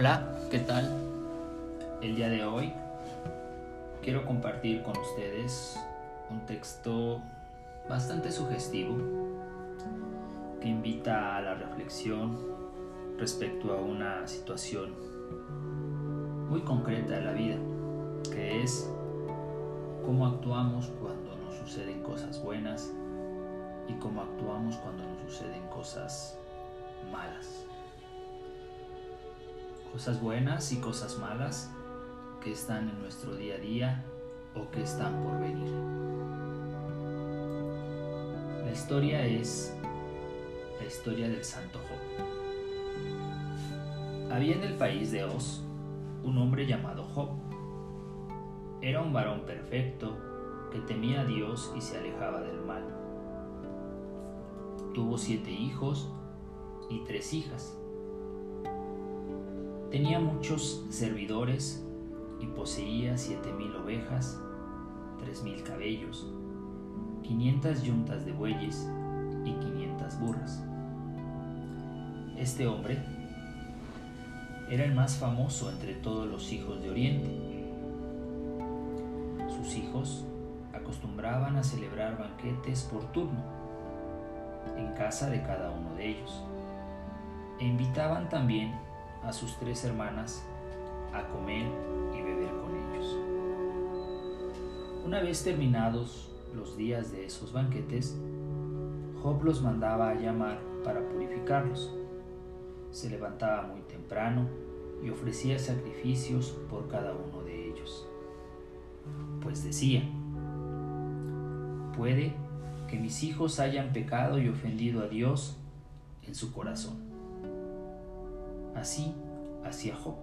Hola, ¿qué tal? El día de hoy quiero compartir con ustedes un texto bastante sugestivo que invita a la reflexión respecto a una situación muy concreta de la vida, que es cómo actuamos cuando nos suceden cosas buenas y cómo actuamos cuando nos suceden cosas malas cosas buenas y cosas malas que están en nuestro día a día o que están por venir. La historia es la historia del santo Job. Había en el país de Oz un hombre llamado Job. Era un varón perfecto que temía a Dios y se alejaba del mal. Tuvo siete hijos y tres hijas Tenía muchos servidores y poseía siete mil ovejas, tres mil cabellos, quinientas yuntas de bueyes y quinientas burras. Este hombre era el más famoso entre todos los hijos de Oriente. Sus hijos acostumbraban a celebrar banquetes por turno en casa de cada uno de ellos e invitaban también a sus tres hermanas a comer y beber con ellos. Una vez terminados los días de esos banquetes, Job los mandaba a llamar para purificarlos. Se levantaba muy temprano y ofrecía sacrificios por cada uno de ellos. Pues decía, puede que mis hijos hayan pecado y ofendido a Dios en su corazón Así hacía Job.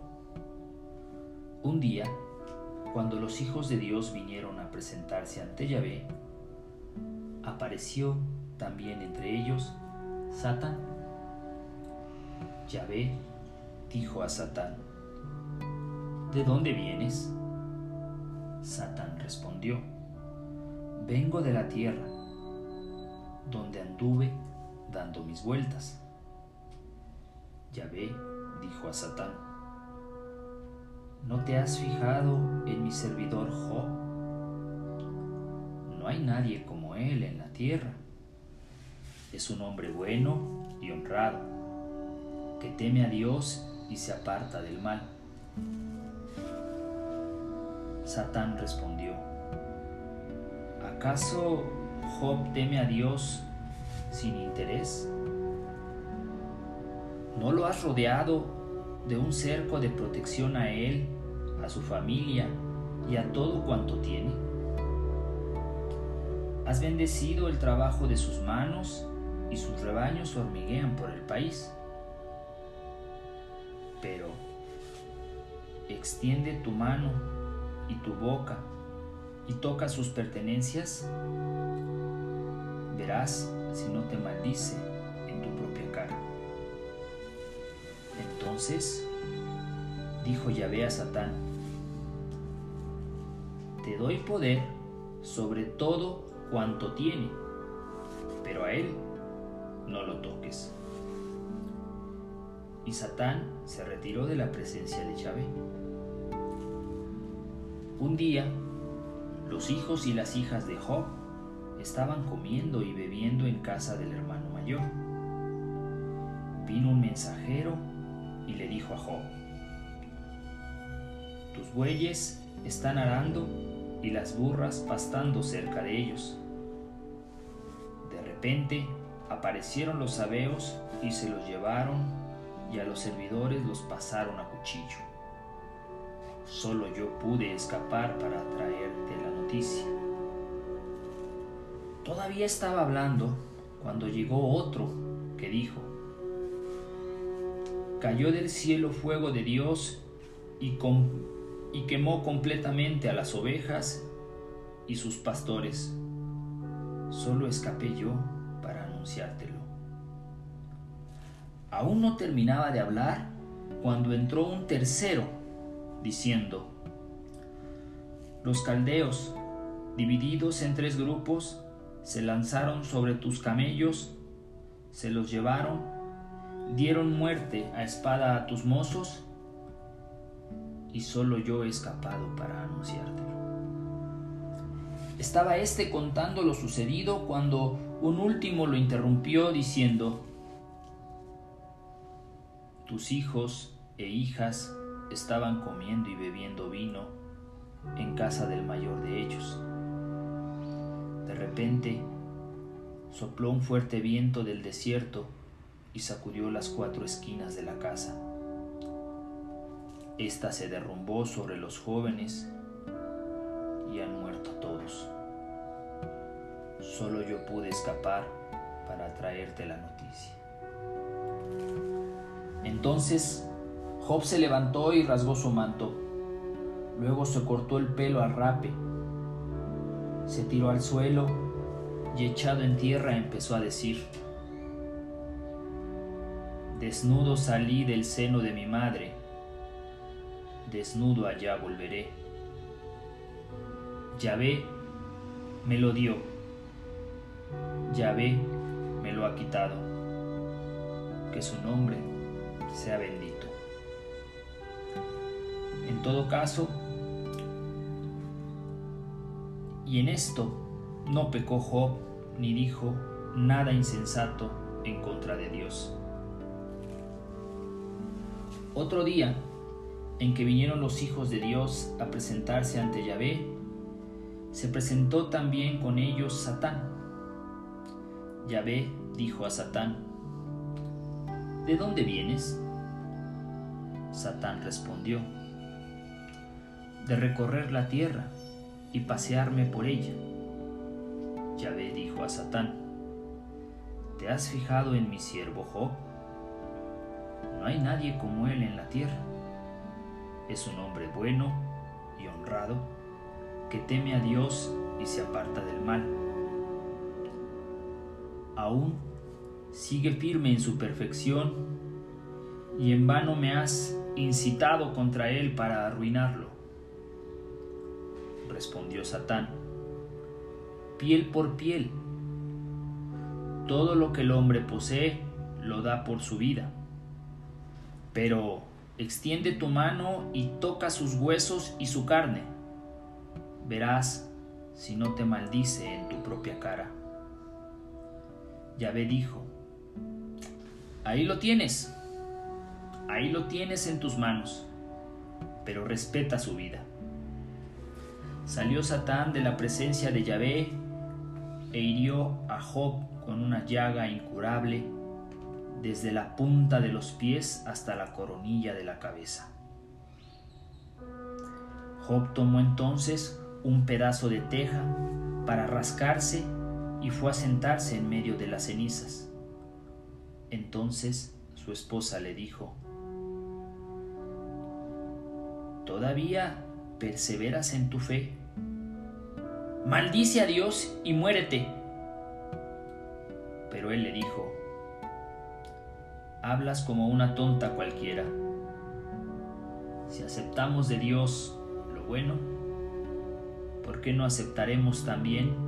Un día, cuando los hijos de Dios vinieron a presentarse ante Yahvé, apareció también entre ellos Satán. Yahvé dijo a Satán, ¿De dónde vienes? Satán respondió, vengo de la tierra, donde anduve dando mis vueltas. Yahvé dijo a Satán, ¿no te has fijado en mi servidor Job? No hay nadie como él en la tierra. Es un hombre bueno y honrado, que teme a Dios y se aparta del mal. Satán respondió, ¿acaso Job teme a Dios sin interés? ¿No lo has rodeado de un cerco de protección a él, a su familia y a todo cuanto tiene? ¿Has bendecido el trabajo de sus manos y sus rebaños hormiguean por el país? Pero extiende tu mano y tu boca y toca sus pertenencias, verás si no te maldice Entonces dijo Yahvé a Satán, te doy poder sobre todo cuanto tiene, pero a él no lo toques. Y Satán se retiró de la presencia de Yahvé. Un día, los hijos y las hijas de Job estaban comiendo y bebiendo en casa del hermano mayor. Vino un mensajero y le dijo a Job, tus bueyes están arando y las burras pastando cerca de ellos. De repente aparecieron los sabeos y se los llevaron y a los servidores los pasaron a cuchillo. Solo yo pude escapar para traerte la noticia. Todavía estaba hablando cuando llegó otro que dijo, cayó del cielo fuego de Dios y, quemó completamente a las ovejas y sus pastores. Solo escapé yo para anunciártelo. Aún no terminaba de hablar cuando entró un tercero, diciendo, los caldeos, divididos en tres grupos, se lanzaron sobre tus camellos, se los llevaron dieron muerte a espada a tus mozos y solo yo he escapado para anunciártelo. Estaba éste contando lo sucedido cuando un último lo interrumpió diciendo, tus hijos e hijas estaban comiendo y bebiendo vino en casa del mayor de ellos. De repente sopló un fuerte viento del desierto y sacudió las cuatro esquinas de la casa. Esta se derrumbó sobre los jóvenes y han muerto todos. Solo yo pude escapar para traerte la noticia. Entonces Job se levantó y rasgó su manto. Luego se cortó el pelo al rape. Se tiró al suelo y echado en tierra empezó a decir, Desnudo salí del seno de mi madre, desnudo allá volveré. Yahvé me lo dio, Yahvé me lo ha quitado, que su nombre sea bendito. En todo caso, y en esto no pecó Job ni dijo nada insensato en contra de Dios. Otro día, en que vinieron los hijos de Dios a presentarse ante Yahvé, se presentó también con ellos Satán. Yahvé dijo a Satán, ¿De dónde vienes? Satán respondió, de recorrer la tierra y pasearme por ella. Yahvé dijo a Satán, ¿te has fijado en mi siervo Job? No hay nadie como él en la tierra. Es un hombre bueno y honrado que teme a Dios y se aparta del mal. Aún sigue firme en su perfección y en vano me has incitado contra él para arruinarlo. Respondió Satán, piel por piel. Todo lo que el hombre posee lo da por su vida. Pero extiende tu mano y toca sus huesos y su carne. Verás si no te maldice en tu propia cara. Yahvé dijo, Ahí lo tienes. Ahí lo tienes en tus manos. Pero respeta su vida. Salió Satán de la presencia de Yahvé e hirió a Job con una llaga incurable desde la punta de los pies hasta la coronilla de la cabeza. Job tomó entonces un pedazo de teja para rascarse y fue a sentarse en medio de las cenizas. Entonces su esposa le dijo, ¿todavía perseveras en tu fe? Maldice a Dios y muérete. Pero él le dijo, hablas como una tonta cualquiera. Si aceptamos de Dios lo bueno, ¿por qué no aceptaremos también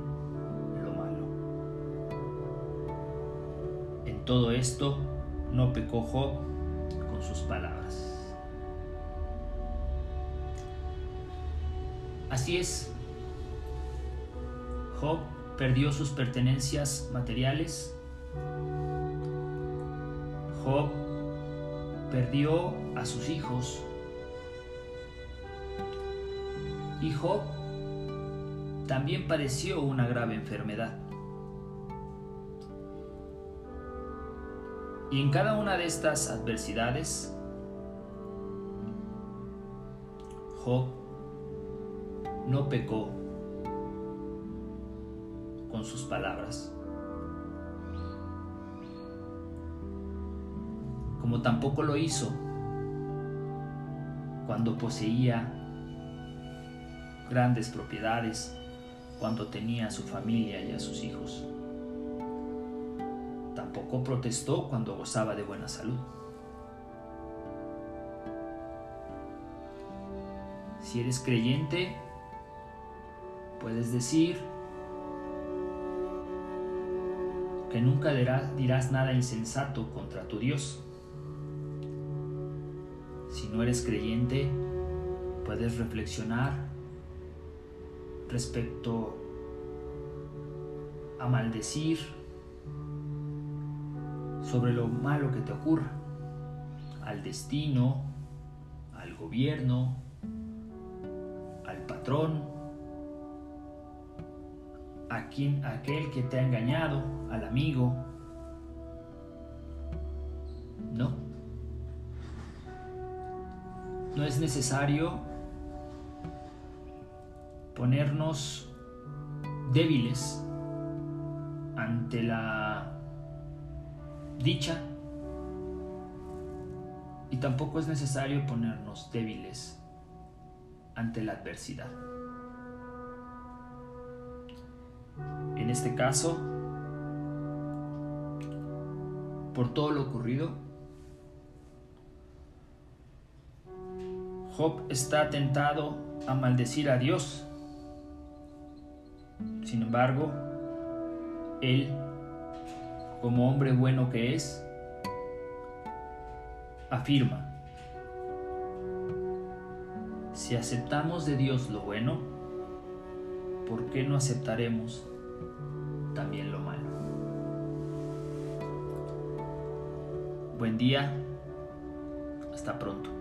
todo esto no pecó Job con sus palabras. Así es, Job perdió sus pertenencias materiales. Job perdió a sus hijos. Y Job también padeció una grave enfermedad. Y en cada una de estas adversidades, Job no pecó con sus palabras, como tampoco lo hizo cuando poseía grandes propiedades, cuando tenía a su familia y a sus hijos tampoco protestó cuando gozaba de buena salud. Si eres creyente, puedes decir que nunca dirás, nada insensato contra tu Dios. No eres creyente, puedes reflexionar respecto a maldecir sobre lo malo que te ocurra, al destino, al gobierno, al patrón, a quien, aquel que te ha engañado, al amigo. No es necesario ponernos débiles ante la dicha y tampoco es necesario ponernos débiles ante la adversidad. En este caso, por todo lo ocurrido, Job está tentado a maldecir a Dios. Sin embargo, él, como hombre bueno que es, afirma, si aceptamos de Dios lo bueno, ¿por qué no aceptaremos también lo malo? Buen día, hasta pronto.